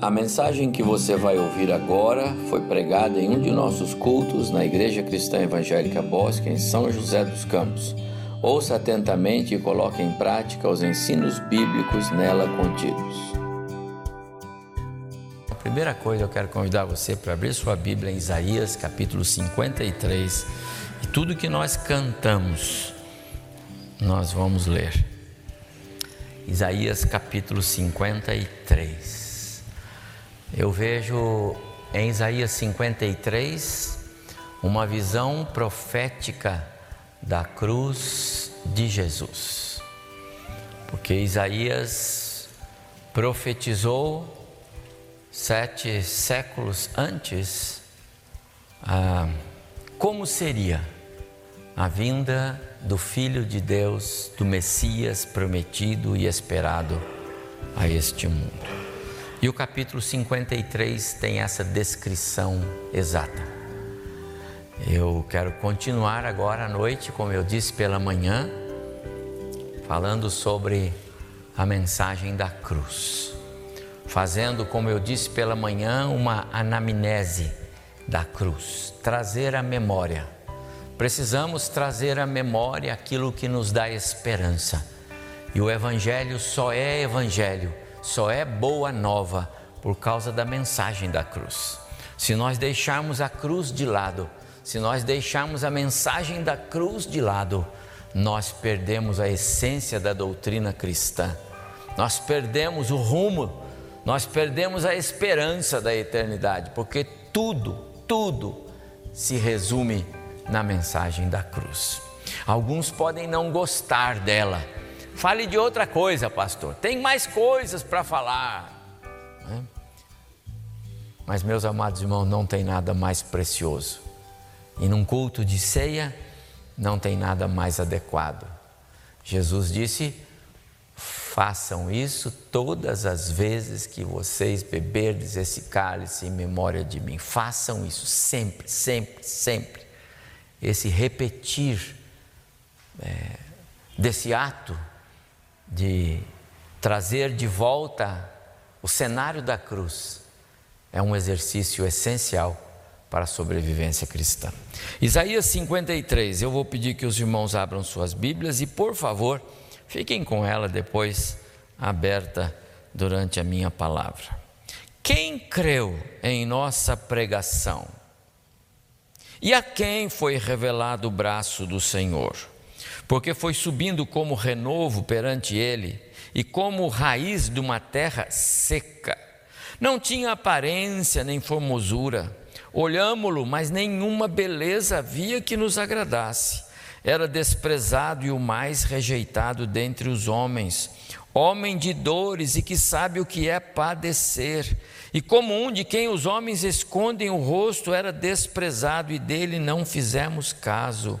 A mensagem que você vai ouvir agora foi pregada em um de nossos cultos na Igreja Cristã Evangélica Bosque, em São José dos Campos. Ouça atentamente e coloque em prática os ensinos bíblicos nela contidos. A primeira coisa eu quero convidar você para abrir sua Bíblia em Isaías capítulo 53 e tudo que nós cantamos nós vamos ler. Isaías capítulo 53. Eu vejo em Isaías 53 uma visão profética da cruz de Jesus. Porque Isaías profetizou sete séculos antes ah, como seria a vinda do Filho de Deus, do Messias prometido e esperado a este mundo. E o capítulo 53 tem essa descrição exata. Eu quero continuar agora à noite, como eu disse pela manhã, falando sobre a mensagem da cruz, fazendo, como eu disse pela manhã, uma anamnese da cruz, trazer à memória Precisamos trazer à memória aquilo que nos dá esperança. E o Evangelho só é Evangelho, só é boa nova por causa da mensagem da cruz. Se nós deixarmos a cruz de lado, se nós deixarmos a mensagem da cruz de lado, nós perdemos a essência da doutrina cristã, nós perdemos o rumo, nós perdemos a esperança da eternidade, porque tudo, tudo se resume na mensagem da cruz. Alguns podem não gostar dela. Fale de outra coisa, pastor. Tem mais coisas para falar. Né? Mas, meus amados irmãos, não tem nada mais precioso. E num culto de ceia, não tem nada mais adequado. Jesus disse: façam isso todas as vezes que vocês beberdes esse cálice em memória de mim. Façam isso sempre, sempre, sempre esse repetir é, desse ato de trazer de volta o cenário da cruz é um exercício essencial para a sobrevivência cristã. Isaías 53, eu vou pedir que os irmãos abram suas Bíblias e, por favor, fiquem com ela depois aberta durante a minha palavra. Quem creu em nossa pregação? E a quem foi revelado o braço do Senhor? Porque foi subindo como renovo perante ele e como raiz de uma terra seca. Não tinha aparência nem formosura. Olhámo-lo, mas nenhuma beleza havia que nos agradasse. Era desprezado e o mais rejeitado dentre os homens, homem de dores e que sabe o que é padecer e como um de quem os homens escondem o rosto era desprezado e dele não fizemos caso.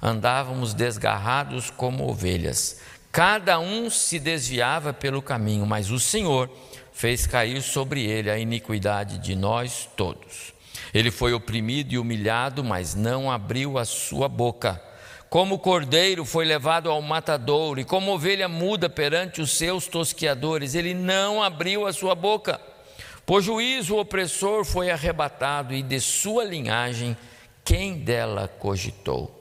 andávamos desgarrados como ovelhas, cada um se desviava pelo caminho, mas o Senhor fez cair sobre ele a iniquidade de nós todos. Ele foi oprimido e humilhado, mas não abriu a sua boca. Como cordeiro foi levado ao matadouro, e como ovelha muda perante os seus tosquiadores, ele não abriu a sua boca. Por juízo, o opressor foi arrebatado, e de sua linhagem, quem dela cogitou?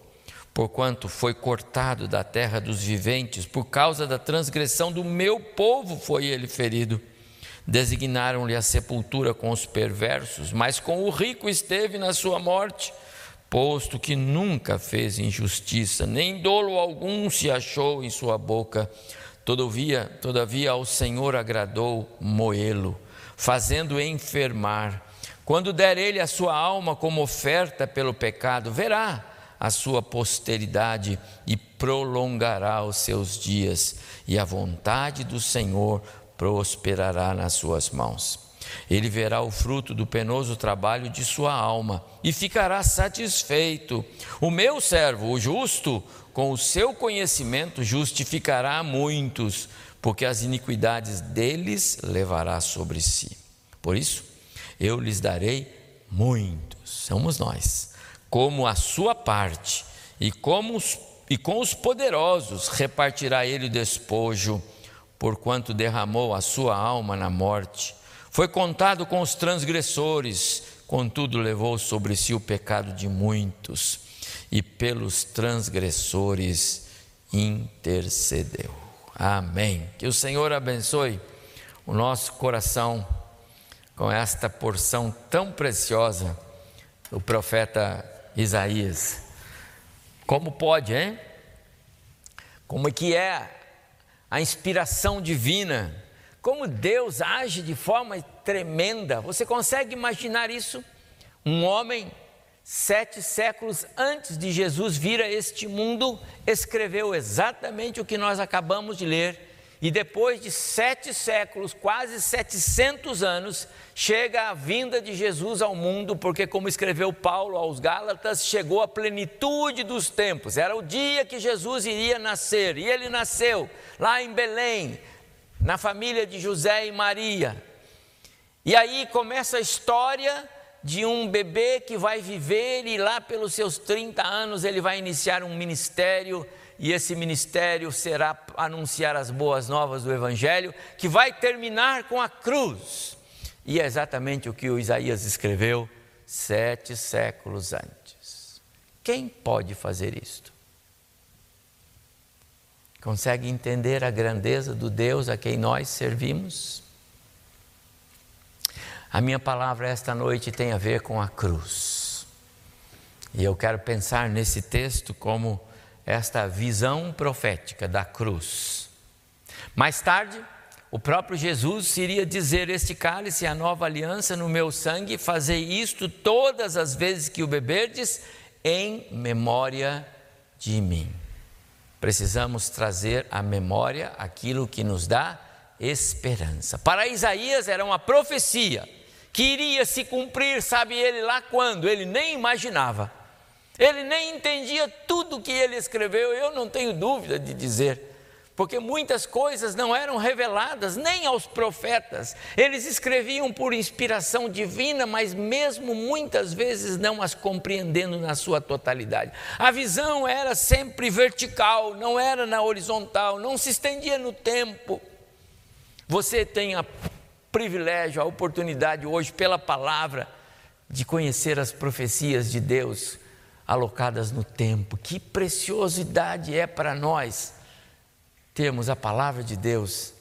Porquanto foi cortado da terra dos viventes, por causa da transgressão do meu povo foi ele ferido. Designaram-lhe a sepultura com os perversos, mas com o rico esteve na sua morte posto que nunca fez injustiça, nem dolo algum se achou em sua boca. Todavia, todavia ao Senhor agradou moê-lo, fazendo enfermar. Quando der ele a sua alma como oferta pelo pecado, verá a sua posteridade e prolongará os seus dias, e a vontade do Senhor prosperará nas suas mãos. Ele verá o fruto do penoso trabalho de sua alma e ficará satisfeito. O meu servo, o justo, com o seu conhecimento justificará muitos, porque as iniquidades deles levará sobre si. Por isso, eu lhes darei muitos, somos nós, como a sua parte, e, os, e com os poderosos repartirá ele o despojo, porquanto derramou a sua alma na morte foi contado com os transgressores, contudo levou sobre si o pecado de muitos, e pelos transgressores intercedeu. Amém. Que o Senhor abençoe o nosso coração com esta porção tão preciosa do profeta Isaías. Como pode, hein? Como é que é a inspiração divina? como Deus age de forma tremenda. Você consegue imaginar isso? Um homem, sete séculos antes de Jesus vir a este mundo, escreveu exatamente o que nós acabamos de ler. E depois de sete séculos, quase 700 anos, chega a vinda de Jesus ao mundo, porque, como escreveu Paulo aos Gálatas, chegou a plenitude dos tempos. Era o dia que Jesus iria nascer, e ele nasceu lá em Belém, na família de José e Maria. E aí começa a história de um bebê que vai viver e lá pelos seus 30 anos ele vai iniciar um ministério e esse ministério será anunciar as boas novas do evangelho, que vai terminar com a cruz. E é exatamente o que o Isaías escreveu sete séculos antes. Quem pode fazer isto? Consegue entender a grandeza do Deus a quem nós servimos? A minha palavra esta noite tem a ver com a cruz. E eu quero pensar nesse texto como esta visão profética da cruz. Mais tarde, o próprio Jesus iria dizer: Este cálice é a nova aliança no meu sangue, fazei isto todas as vezes que o beberdes, em memória de mim precisamos trazer à memória aquilo que nos dá esperança. Para Isaías era uma profecia que iria se cumprir, sabe ele lá quando? Ele nem imaginava. Ele nem entendia tudo que ele escreveu, eu não tenho dúvida de dizer porque muitas coisas não eram reveladas nem aos profetas. Eles escreviam por inspiração divina, mas mesmo muitas vezes não as compreendendo na sua totalidade. A visão era sempre vertical, não era na horizontal, não se estendia no tempo. Você tem o privilégio, a oportunidade hoje, pela palavra, de conhecer as profecias de Deus alocadas no tempo. Que preciosidade é para nós termos a palavra de Deus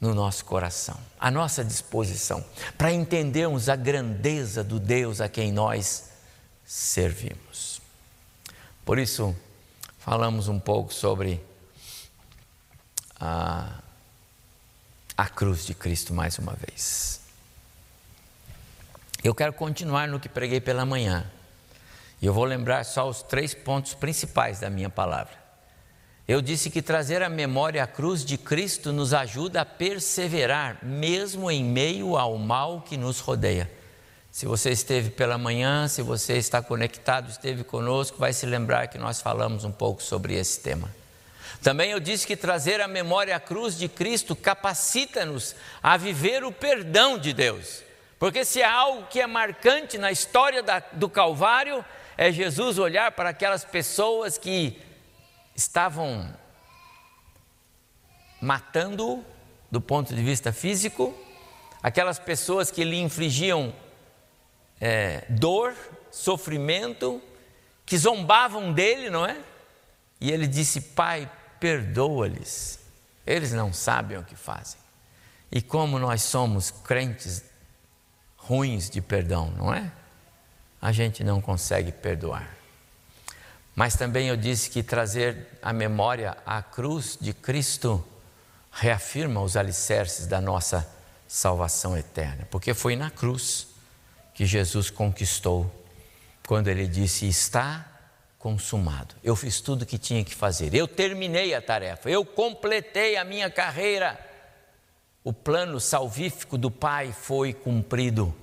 no nosso coração, à nossa disposição, para entendermos a grandeza do Deus a quem nós servimos. Por isso, falamos um pouco sobre a, a cruz de Cristo mais uma vez. Eu quero continuar no que preguei pela manhã, e eu vou lembrar só os três pontos principais da minha palavra. Eu disse que trazer à memória a cruz de Cristo nos ajuda a perseverar, mesmo em meio ao mal que nos rodeia. Se você esteve pela manhã, se você está conectado, esteve conosco, vai se lembrar que nós falamos um pouco sobre esse tema. Também eu disse que trazer à memória a cruz de Cristo capacita-nos a viver o perdão de Deus. Porque se há algo que é marcante na história da, do Calvário, é Jesus olhar para aquelas pessoas que estavam matando do ponto de vista físico, aquelas pessoas que lhe infligiam é, dor, sofrimento, que zombavam dele, não é? E ele disse: Pai, perdoa-lhes, eles não sabem o que fazem. E como nós somos crentes ruins de perdão, não é? A gente não consegue perdoar. Mas também eu disse que trazer à memória a cruz de Cristo reafirma os alicerces da nossa salvação eterna, porque foi na cruz que Jesus conquistou, quando ele disse: Está consumado. Eu fiz tudo o que tinha que fazer, eu terminei a tarefa, eu completei a minha carreira. o plano salvífico do Pai foi cumprido.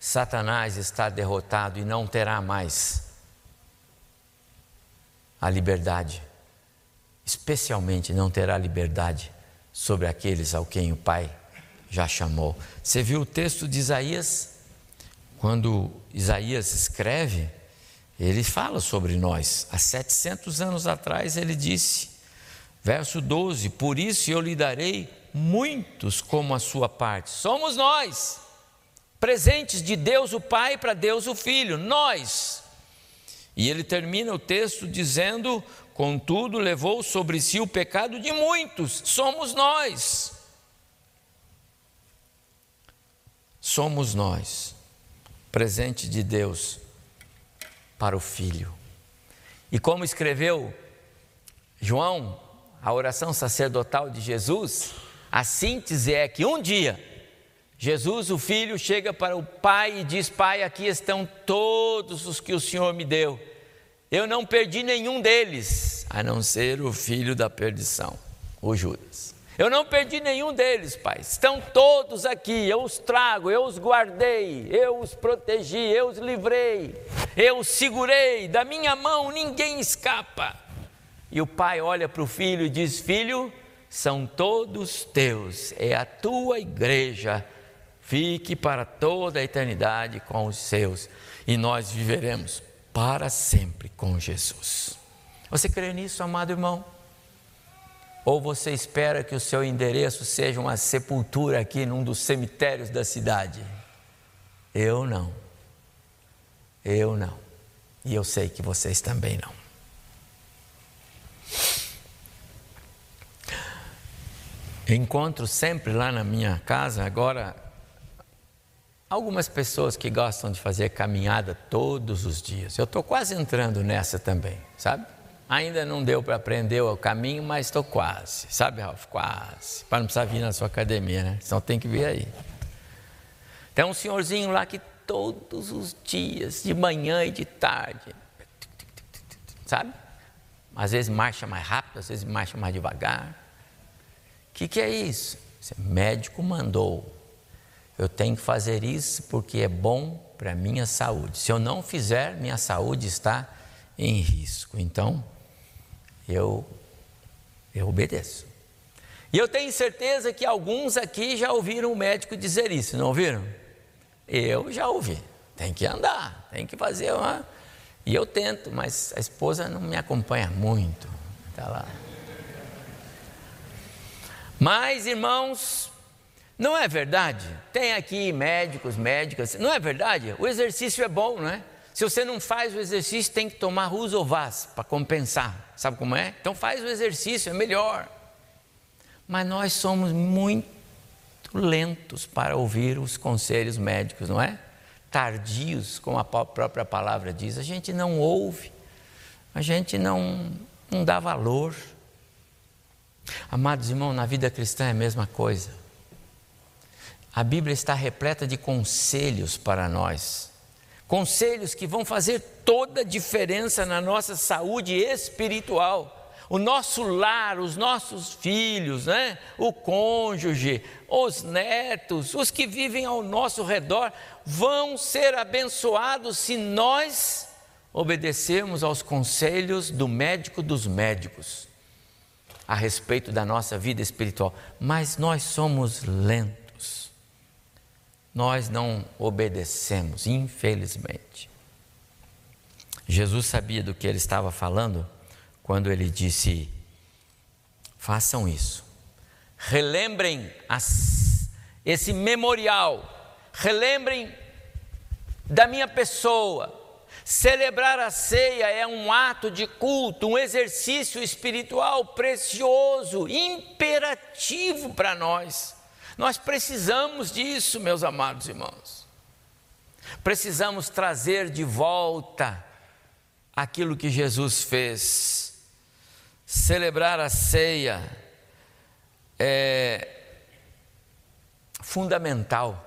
Satanás está derrotado e não terá mais a liberdade. Especialmente não terá liberdade sobre aqueles ao quem o Pai já chamou. Você viu o texto de Isaías? Quando Isaías escreve, ele fala sobre nós. Há 700 anos atrás ele disse, verso 12: Por isso eu lhe darei muitos como a sua parte. Somos nós, presentes de Deus o Pai para Deus o Filho, nós. E ele termina o texto dizendo: Contudo, levou sobre si o pecado de muitos, somos nós. Somos nós, presente de Deus para o Filho. E como escreveu João, a oração sacerdotal de Jesus, a síntese é que um dia Jesus, o Filho, chega para o Pai e diz: Pai, aqui estão todos os que o Senhor me deu. Eu não perdi nenhum deles, a não ser o filho da perdição, o Judas. Eu não perdi nenhum deles, Pai. Estão todos aqui. Eu os trago, eu os guardei, eu os protegi, eu os livrei, eu os segurei. Da minha mão ninguém escapa. E o pai olha para o filho e diz: Filho, são todos teus, é a tua igreja. Fique para toda a eternidade com os seus, e nós viveremos para sempre com Jesus. Você crê nisso, amado irmão? Ou você espera que o seu endereço seja uma sepultura aqui num dos cemitérios da cidade? Eu não. Eu não. E eu sei que vocês também não. Encontro sempre lá na minha casa, agora, algumas pessoas que gostam de fazer caminhada todos os dias. Eu estou quase entrando nessa também, sabe? Ainda não deu para aprender o caminho, mas estou quase, sabe, Ralf? Quase. Para não precisar vir na sua academia, né? Só tem que vir aí. Tem um senhorzinho lá que todos os dias, de manhã e de tarde, sabe? Às vezes marcha mais rápido, às vezes marcha mais devagar que, que é isso? O médico mandou. Eu tenho que fazer isso porque é bom para a minha saúde. Se eu não fizer, minha saúde está em risco. Então, eu, eu obedeço. E eu tenho certeza que alguns aqui já ouviram o médico dizer isso, não ouviram? Eu já ouvi. Tem que andar, tem que fazer uma. E eu tento, mas a esposa não me acompanha muito. Está lá. Mas, irmãos, não é verdade? Tem aqui médicos, médicas, não é verdade? O exercício é bom, não é? Se você não faz o exercício, tem que tomar Rusovaz para compensar. Sabe como é? Então faz o exercício, é melhor. Mas nós somos muito lentos para ouvir os conselhos médicos, não é? Tardios, como a própria palavra diz. A gente não ouve, a gente não, não dá valor. Amados irmãos, na vida cristã é a mesma coisa. A Bíblia está repleta de conselhos para nós. Conselhos que vão fazer toda a diferença na nossa saúde espiritual. O nosso lar, os nossos filhos, né? o cônjuge, os netos, os que vivem ao nosso redor, vão ser abençoados se nós obedecermos aos conselhos do médico dos médicos a respeito da nossa vida espiritual, mas nós somos lentos. Nós não obedecemos, infelizmente. Jesus sabia do que ele estava falando quando ele disse: façam isso, relembrem as, esse memorial, relembrem da minha pessoa, Celebrar a ceia é um ato de culto, um exercício espiritual precioso, imperativo para nós. Nós precisamos disso, meus amados irmãos. Precisamos trazer de volta aquilo que Jesus fez. Celebrar a ceia é fundamental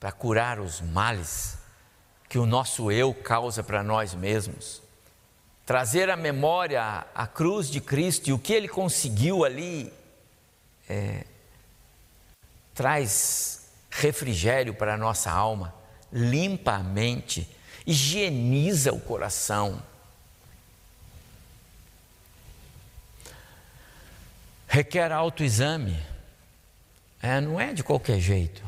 para curar os males que o nosso eu causa para nós mesmos. Trazer à memória a cruz de Cristo e o que ele conseguiu ali é, traz refrigério para a nossa alma, limpa a mente, higieniza o coração. Requer autoexame, é, não é de qualquer jeito.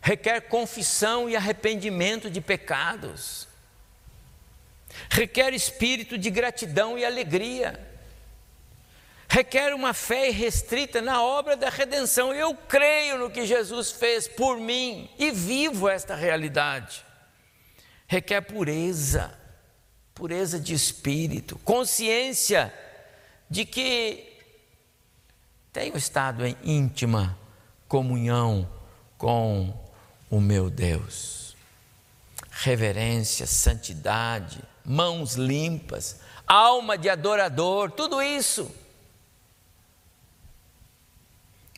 Requer confissão e arrependimento de pecados. Requer espírito de gratidão e alegria requer uma fé restrita na obra da redenção. Eu creio no que Jesus fez por mim e vivo esta realidade. Requer pureza, pureza de espírito, consciência de que tenho estado em íntima comunhão com o meu Deus. Reverência, santidade, mãos limpas, alma de adorador, tudo isso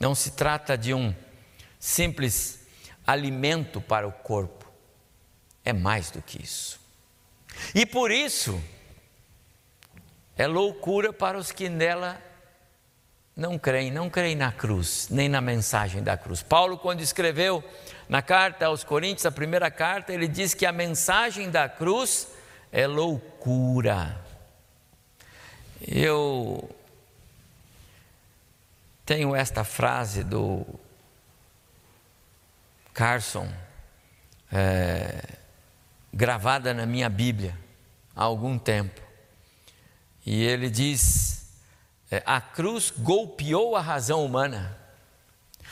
não se trata de um simples alimento para o corpo, é mais do que isso. E por isso, é loucura para os que nela não creem, não creem na cruz, nem na mensagem da cruz. Paulo, quando escreveu na carta aos Coríntios, a primeira carta, ele diz que a mensagem da cruz é loucura. Eu tenho esta frase do Carson, é, gravada na minha Bíblia há algum tempo. E ele diz: é, a cruz golpeou a razão humana.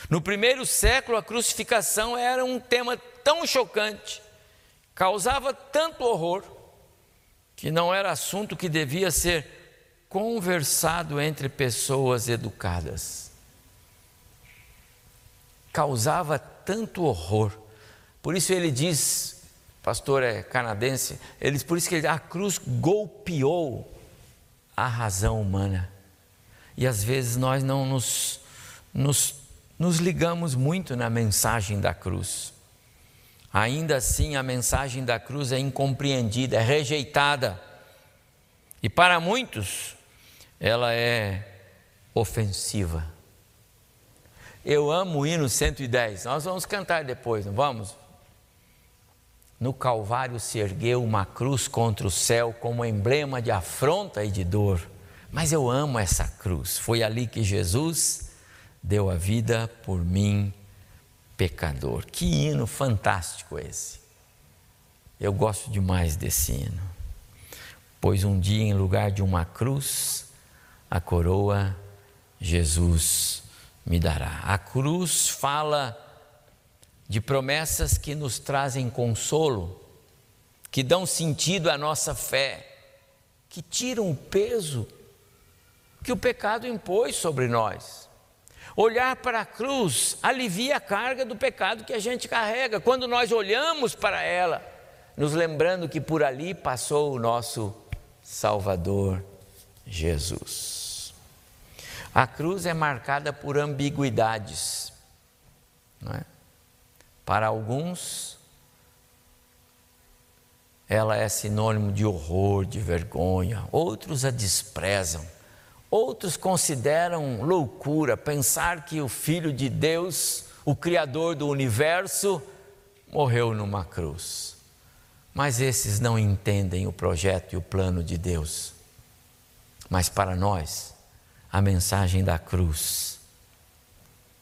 No primeiro século, a crucificação era um tema tão chocante, causava tanto horror, que não era assunto que devia ser conversado entre pessoas educadas causava tanto horror. Por isso ele diz, pastor é canadense, ele, por isso que ele, a cruz golpeou a razão humana. E às vezes nós não nos, nos, nos ligamos muito na mensagem da cruz. Ainda assim, a mensagem da cruz é incompreendida, é rejeitada. E para muitos, ela é ofensiva. Eu amo o hino 110. Nós vamos cantar depois, não vamos? No Calvário se ergueu uma cruz contra o céu como emblema de afronta e de dor. Mas eu amo essa cruz. Foi ali que Jesus deu a vida por mim, pecador. Que hino fantástico esse. Eu gosto demais desse hino. Pois um dia, em lugar de uma cruz, a coroa Jesus me dará. A cruz fala de promessas que nos trazem consolo, que dão sentido à nossa fé, que tiram o peso que o pecado impôs sobre nós. Olhar para a cruz alivia a carga do pecado que a gente carrega. Quando nós olhamos para ela, nos lembrando que por ali passou o nosso Salvador Jesus. A cruz é marcada por ambiguidades. É? Para alguns, ela é sinônimo de horror, de vergonha, outros a desprezam, outros consideram loucura pensar que o Filho de Deus, o Criador do universo, morreu numa cruz. Mas esses não entendem o projeto e o plano de Deus. Mas para nós, a mensagem da cruz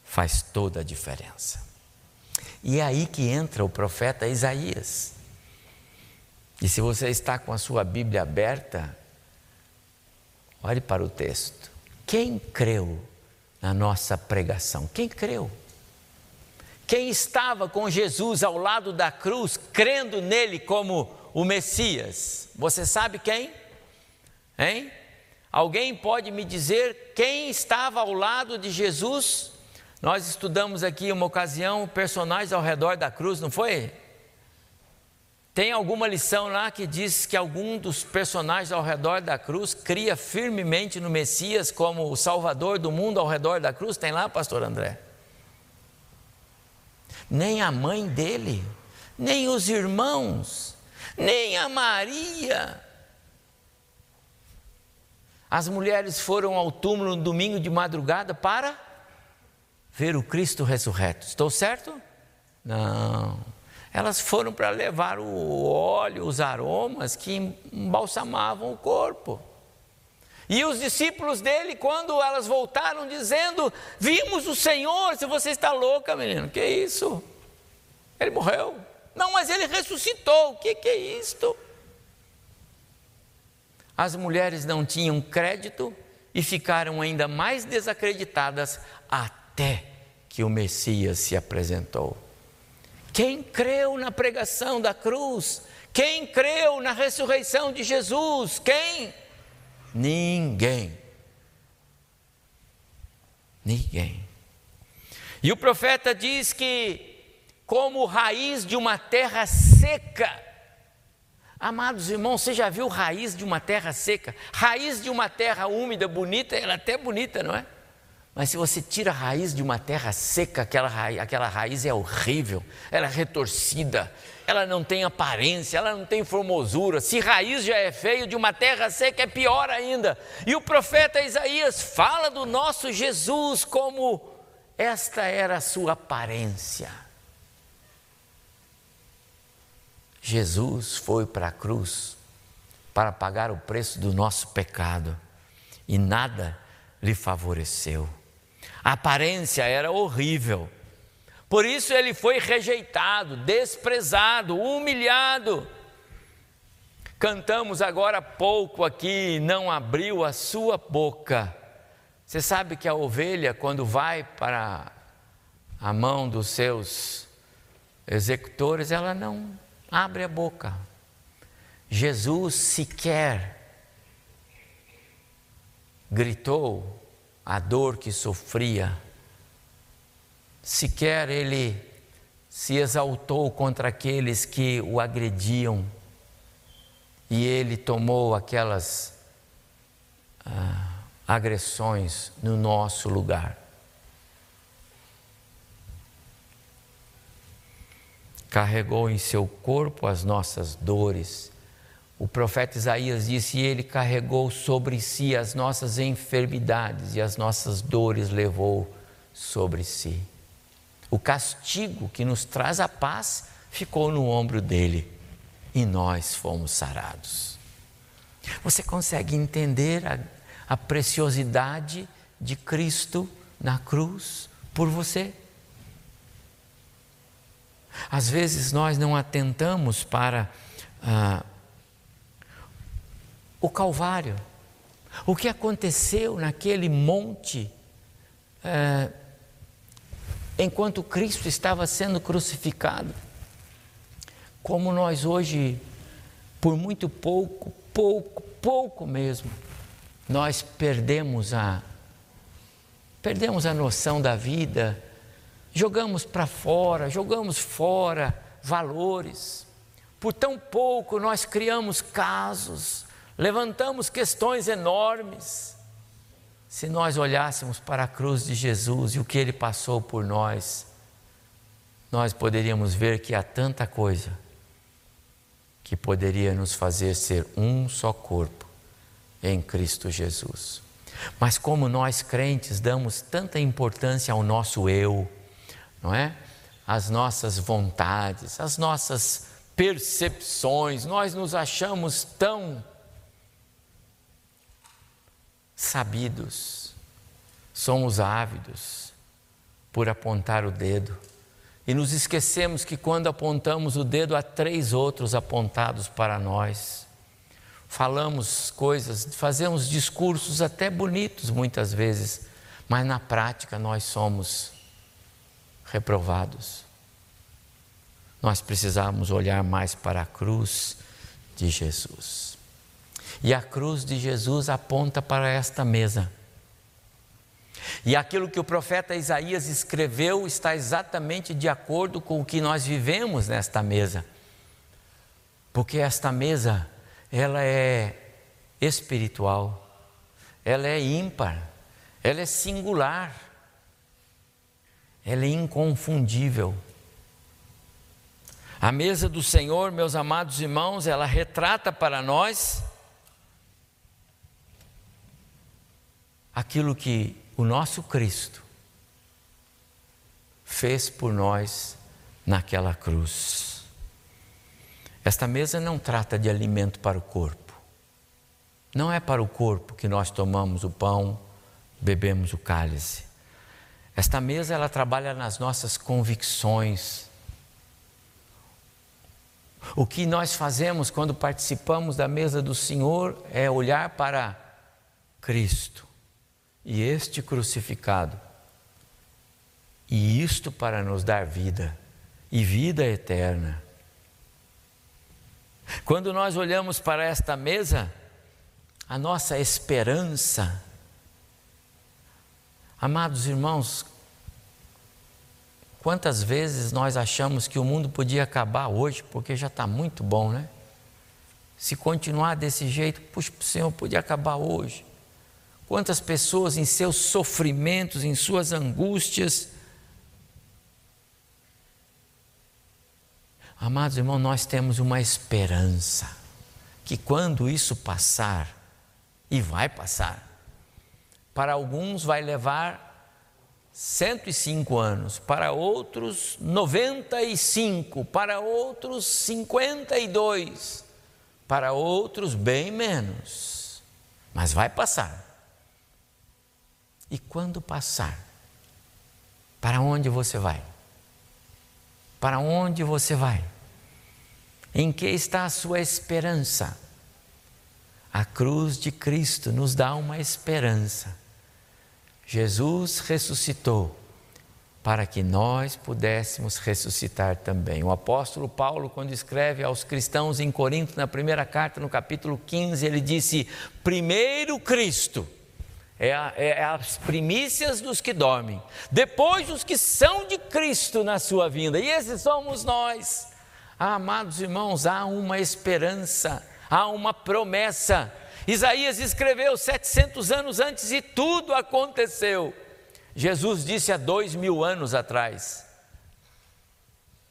faz toda a diferença. E é aí que entra o profeta Isaías. E se você está com a sua Bíblia aberta, olhe para o texto. Quem creu na nossa pregação? Quem creu? Quem estava com Jesus ao lado da cruz, crendo nele como o Messias? Você sabe quem? Hein? Alguém pode me dizer quem estava ao lado de Jesus? Nós estudamos aqui uma ocasião personagens ao redor da cruz, não foi? Tem alguma lição lá que diz que algum dos personagens ao redor da cruz cria firmemente no Messias como o Salvador do mundo ao redor da cruz? Tem lá, pastor André? Nem a mãe dele, nem os irmãos, nem a Maria, as mulheres foram ao túmulo no domingo de madrugada para ver o Cristo ressurreto. Estou certo? Não. Elas foram para levar o óleo, os aromas que embalsamavam o corpo. E os discípulos dele, quando elas voltaram dizendo: Vimos o Senhor, se você está louca, menino, que isso? Ele morreu. Não, mas ele ressuscitou, o que, que é isto? As mulheres não tinham crédito e ficaram ainda mais desacreditadas até que o Messias se apresentou. Quem creu na pregação da cruz? Quem creu na ressurreição de Jesus? Quem? Ninguém. Ninguém. E o profeta diz que, como raiz de uma terra seca, Amados irmãos, você já viu raiz de uma terra seca? Raiz de uma terra úmida, bonita, ela é até bonita, não é? Mas se você tira a raiz de uma terra seca, aquela raiz, aquela raiz é horrível, ela é retorcida, ela não tem aparência, ela não tem formosura. Se raiz já é feio, de uma terra seca é pior ainda. E o profeta Isaías fala do nosso Jesus como esta era a sua aparência. Jesus foi para a cruz para pagar o preço do nosso pecado e nada lhe favoreceu. A aparência era horrível. Por isso ele foi rejeitado, desprezado, humilhado. Cantamos agora há pouco aqui, não abriu a sua boca. Você sabe que a ovelha, quando vai para a mão dos seus executores, ela não abre a boca. Jesus sequer gritou a dor que sofria, sequer ele se exaltou contra aqueles que o agrediam, e ele tomou aquelas ah, agressões no nosso lugar. Carregou em seu corpo as nossas dores. O profeta Isaías disse: Ele carregou sobre si as nossas enfermidades e as nossas dores levou sobre si. O castigo que nos traz a paz ficou no ombro dele e nós fomos sarados. Você consegue entender a, a preciosidade de Cristo na cruz por você? Às vezes nós não atentamos para ah, o Calvário, o que aconteceu naquele monte ah, enquanto Cristo estava sendo crucificado. Como nós hoje, por muito pouco, pouco, pouco mesmo, nós perdemos a perdemos a noção da vida jogamos para fora, jogamos fora valores. Por tão pouco nós criamos casos, levantamos questões enormes. Se nós olhássemos para a cruz de Jesus e o que ele passou por nós, nós poderíamos ver que há tanta coisa que poderia nos fazer ser um só corpo em Cristo Jesus. Mas como nós crentes damos tanta importância ao nosso eu, não é? As nossas vontades, as nossas percepções, nós nos achamos tão sabidos, somos ávidos por apontar o dedo. E nos esquecemos que quando apontamos o dedo, há três outros apontados para nós. Falamos coisas, fazemos discursos até bonitos muitas vezes, mas na prática nós somos reprovados. Nós precisamos olhar mais para a cruz de Jesus. E a cruz de Jesus aponta para esta mesa. E aquilo que o profeta Isaías escreveu está exatamente de acordo com o que nós vivemos nesta mesa. Porque esta mesa, ela é espiritual, ela é ímpar, ela é singular ela é inconfundível. A mesa do Senhor, meus amados irmãos, ela retrata para nós aquilo que o nosso Cristo fez por nós naquela cruz. Esta mesa não trata de alimento para o corpo. Não é para o corpo que nós tomamos o pão, bebemos o cálice. Esta mesa ela trabalha nas nossas convicções. O que nós fazemos quando participamos da mesa do Senhor é olhar para Cristo e este crucificado. E isto para nos dar vida e vida eterna. Quando nós olhamos para esta mesa, a nossa esperança, amados irmãos, quantas vezes nós achamos que o mundo podia acabar hoje, porque já está muito bom, né? Se continuar desse jeito, puxa, o Senhor podia acabar hoje. Quantas pessoas em seus sofrimentos, em suas angústias, Amados irmãos, nós temos uma esperança que quando isso passar, e vai passar, para alguns vai levar 105 anos, para outros 95, para outros 52, para outros bem menos, mas vai passar. E quando passar, para onde você vai? Para onde você vai? Em que está a sua esperança? A cruz de Cristo nos dá uma esperança. Jesus ressuscitou para que nós pudéssemos ressuscitar também. O apóstolo Paulo, quando escreve aos cristãos em Corinto, na primeira carta, no capítulo 15, ele disse: primeiro Cristo é, a, é, as primícias dos que dormem, depois os que são de Cristo na sua vinda, e esses somos nós. Ah, amados irmãos, há uma esperança, há uma promessa. Isaías escreveu 700 anos antes e tudo aconteceu. Jesus disse há dois mil anos atrás: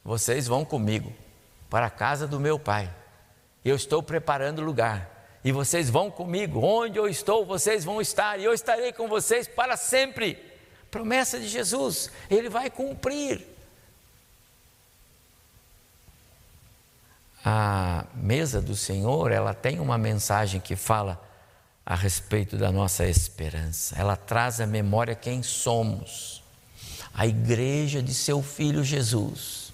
Vocês vão comigo para a casa do meu pai, eu estou preparando lugar e vocês vão comigo, onde eu estou, vocês vão estar, e eu estarei com vocês para sempre. Promessa de Jesus, ele vai cumprir. A mesa do Senhor, ela tem uma mensagem que fala a respeito da nossa esperança. Ela traz à memória quem somos. A igreja de seu filho Jesus.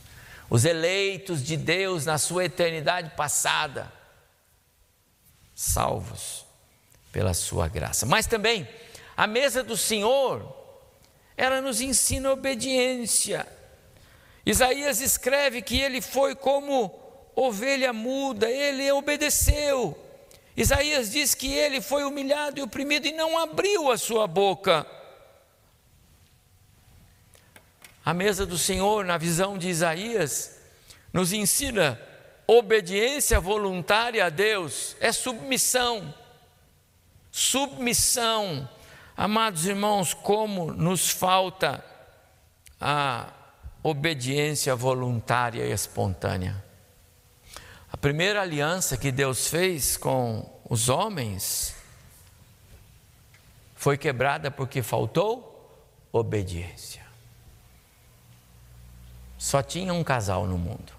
Os eleitos de Deus na sua eternidade passada salvos pela sua graça. Mas também a mesa do Senhor, ela nos ensina obediência. Isaías escreve que ele foi como ovelha muda, ele obedeceu. Isaías diz que ele foi humilhado e oprimido e não abriu a sua boca. A mesa do Senhor, na visão de Isaías, nos ensina Obediência voluntária a Deus é submissão. Submissão. Amados irmãos, como nos falta a obediência voluntária e espontânea. Primeira aliança que Deus fez com os homens foi quebrada porque faltou obediência. Só tinha um casal no mundo.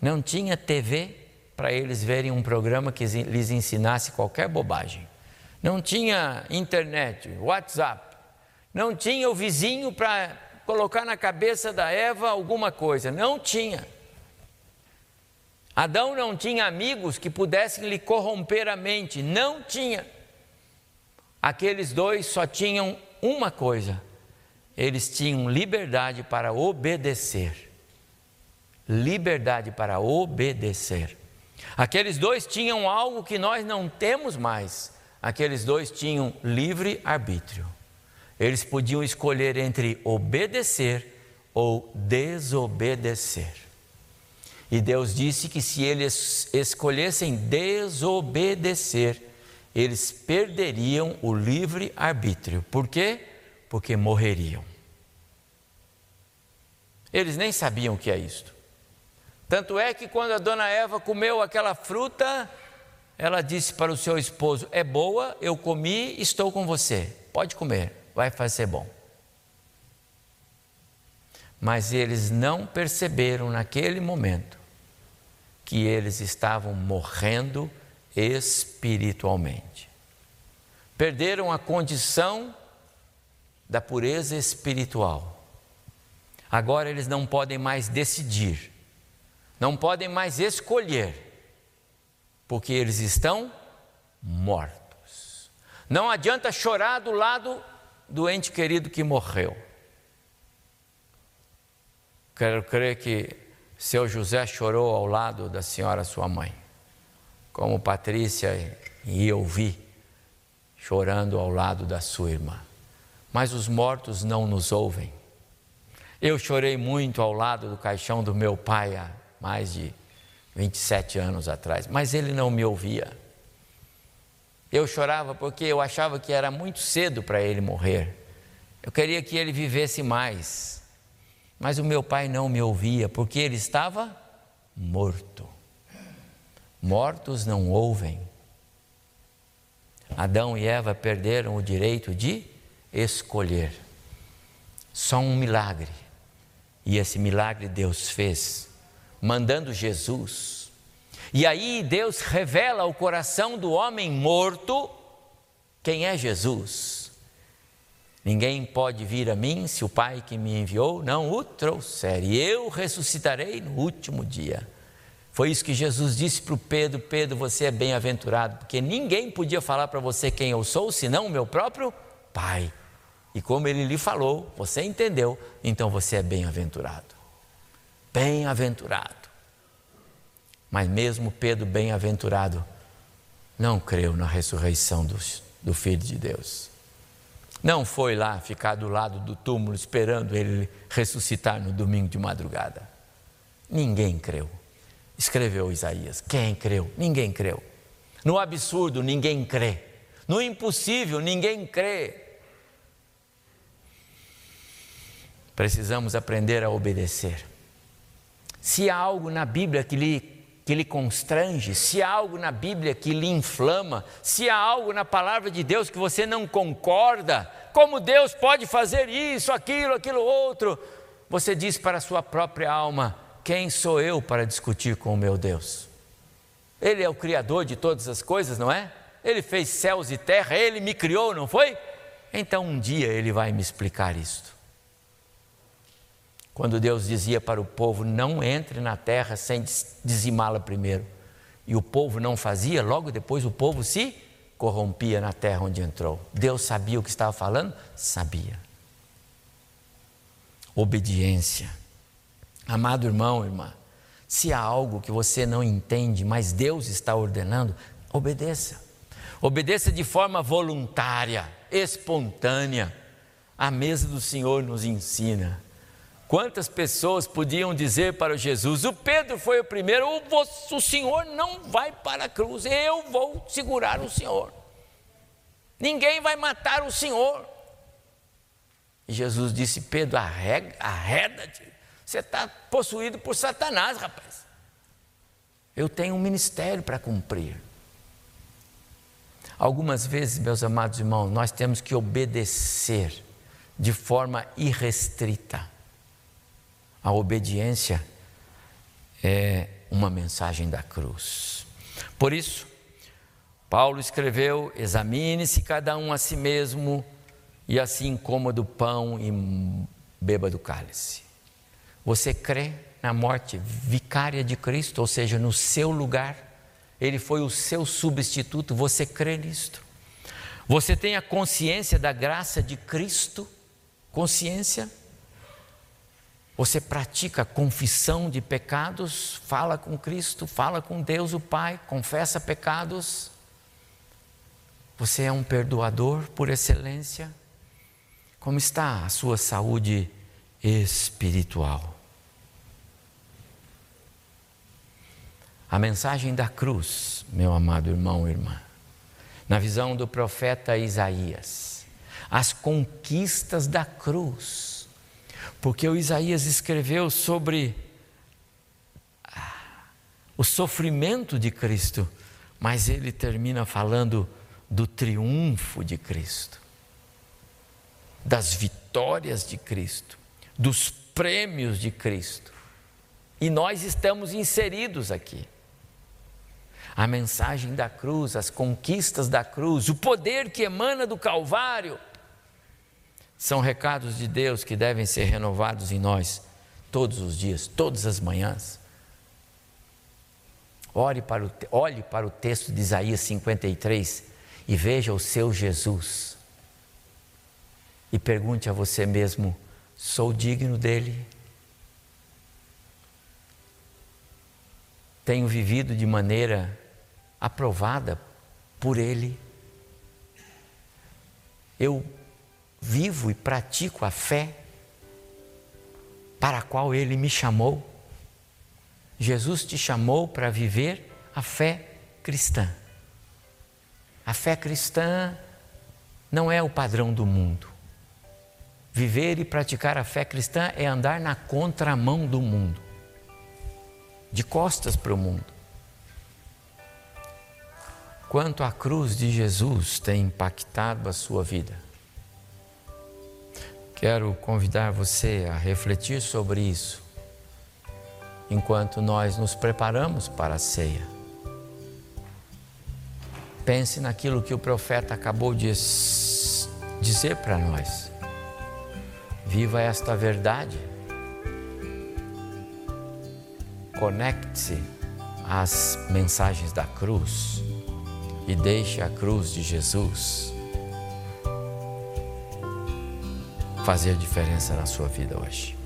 Não tinha TV para eles verem um programa que lhes ensinasse qualquer bobagem. Não tinha internet, WhatsApp. Não tinha o vizinho para colocar na cabeça da Eva alguma coisa. Não tinha. Adão não tinha amigos que pudessem lhe corromper a mente. Não tinha. Aqueles dois só tinham uma coisa: eles tinham liberdade para obedecer liberdade para obedecer. Aqueles dois tinham algo que nós não temos mais. Aqueles dois tinham livre arbítrio. Eles podiam escolher entre obedecer ou desobedecer. E Deus disse que se eles escolhessem desobedecer, eles perderiam o livre arbítrio. Por quê? Porque morreriam. Eles nem sabiam o que é isto. Tanto é que quando a dona Eva comeu aquela fruta, ela disse para o seu esposo: É boa, eu comi, estou com você, pode comer, vai fazer bom. mas eles não perceberam naquele momento que eles estavam morrendo espiritualmente. Perderam a condição da pureza espiritual. Agora eles não podem mais decidir, não podem mais escolher, porque eles estão mortos. Não adianta chorar do lado do ente querido que morreu. Quero crer que seu José chorou ao lado da senhora sua mãe, como Patrícia e eu vi chorando ao lado da sua irmã. Mas os mortos não nos ouvem. Eu chorei muito ao lado do caixão do meu pai há mais de 27 anos atrás, mas ele não me ouvia. Eu chorava porque eu achava que era muito cedo para ele morrer. Eu queria que ele vivesse mais. Mas o meu pai não me ouvia porque ele estava morto. Mortos não ouvem. Adão e Eva perderam o direito de escolher. Só um milagre. E esse milagre Deus fez, mandando Jesus e aí Deus revela ao coração do homem morto quem é Jesus. Ninguém pode vir a mim se o Pai que me enviou não o trouxer, e eu ressuscitarei no último dia. Foi isso que Jesus disse para o Pedro: Pedro, você é bem-aventurado, porque ninguém podia falar para você quem eu sou, senão o meu próprio Pai. E como ele lhe falou, você entendeu, então você é bem-aventurado. Bem-aventurado. Mas mesmo Pedro, bem-aventurado, não creu na ressurreição do, do Filho de Deus. Não foi lá ficar do lado do túmulo esperando ele ressuscitar no domingo de madrugada. Ninguém creu. Escreveu Isaías. Quem creu? Ninguém creu. No absurdo, ninguém crê. No impossível, ninguém crê. Precisamos aprender a obedecer. Se há algo na Bíblia que lhe que lhe constrange, se há algo na Bíblia que lhe inflama, se há algo na palavra de Deus que você não concorda, como Deus pode fazer isso, aquilo, aquilo outro, você diz para a sua própria alma: quem sou eu para discutir com o meu Deus? Ele é o Criador de todas as coisas, não é? Ele fez céus e terra, ele me criou, não foi? Então um dia ele vai me explicar isto. Quando Deus dizia para o povo: não entre na terra sem dizimá-la primeiro. E o povo não fazia, logo depois o povo se corrompia na terra onde entrou. Deus sabia o que estava falando? Sabia. Obediência. Amado irmão, irmã, se há algo que você não entende, mas Deus está ordenando, obedeça. Obedeça de forma voluntária, espontânea. A mesa do Senhor nos ensina Quantas pessoas podiam dizer para Jesus: O Pedro foi o primeiro, o, Senhor não vai para a cruz, eu vou segurar o Senhor. Ninguém vai matar o Senhor. E Jesus disse: Pedro, arreda-te, você está possuído por Satanás, rapaz. Eu tenho um ministério para cumprir. Algumas vezes, meus amados irmãos, nós temos que obedecer de forma irrestrita a obediência é uma mensagem da cruz. Por isso, Paulo escreveu: examine-se cada um a si mesmo, e assim coma do pão e beba do cálice. Você crê na morte vicária de Cristo, ou seja, no seu lugar? Ele foi o seu substituto, você crê nisto? Você tem a consciência da graça de Cristo? Consciência? Você pratica confissão de pecados, fala com Cristo, fala com Deus o Pai, confessa pecados. Você é um perdoador por excelência? Como está a sua saúde espiritual? A mensagem da cruz, meu amado irmão e irmã, na visão do profeta Isaías, as conquistas da cruz, porque o Isaías escreveu sobre o sofrimento de Cristo, mas ele termina falando do triunfo de Cristo, das vitórias de Cristo, dos prêmios de Cristo. E nós estamos inseridos aqui. A mensagem da cruz, as conquistas da cruz, o poder que emana do Calvário, são recados de Deus que devem ser renovados em nós todos os dias, todas as manhãs. Olhe para o, olhe para o texto de Isaías 53 e veja o seu Jesus. E pergunte a você mesmo: sou digno dele? Tenho vivido de maneira aprovada por ele? Eu vivo e pratico a fé para a qual ele me chamou? Jesus te chamou para viver a fé cristã. A fé cristã não é o padrão do mundo. Viver e praticar a fé cristã é andar na contramão do mundo, de costas para o mundo. Quanto a cruz de Jesus tem impactado a sua vida? Quero convidar você a refletir sobre isso enquanto nós nos preparamos para a ceia. Pense naquilo que o profeta acabou de dizer para nós. Viva esta verdade. Conecte-se às mensagens da cruz e deixe a cruz de Jesus fazer diferença na sua vida hoje.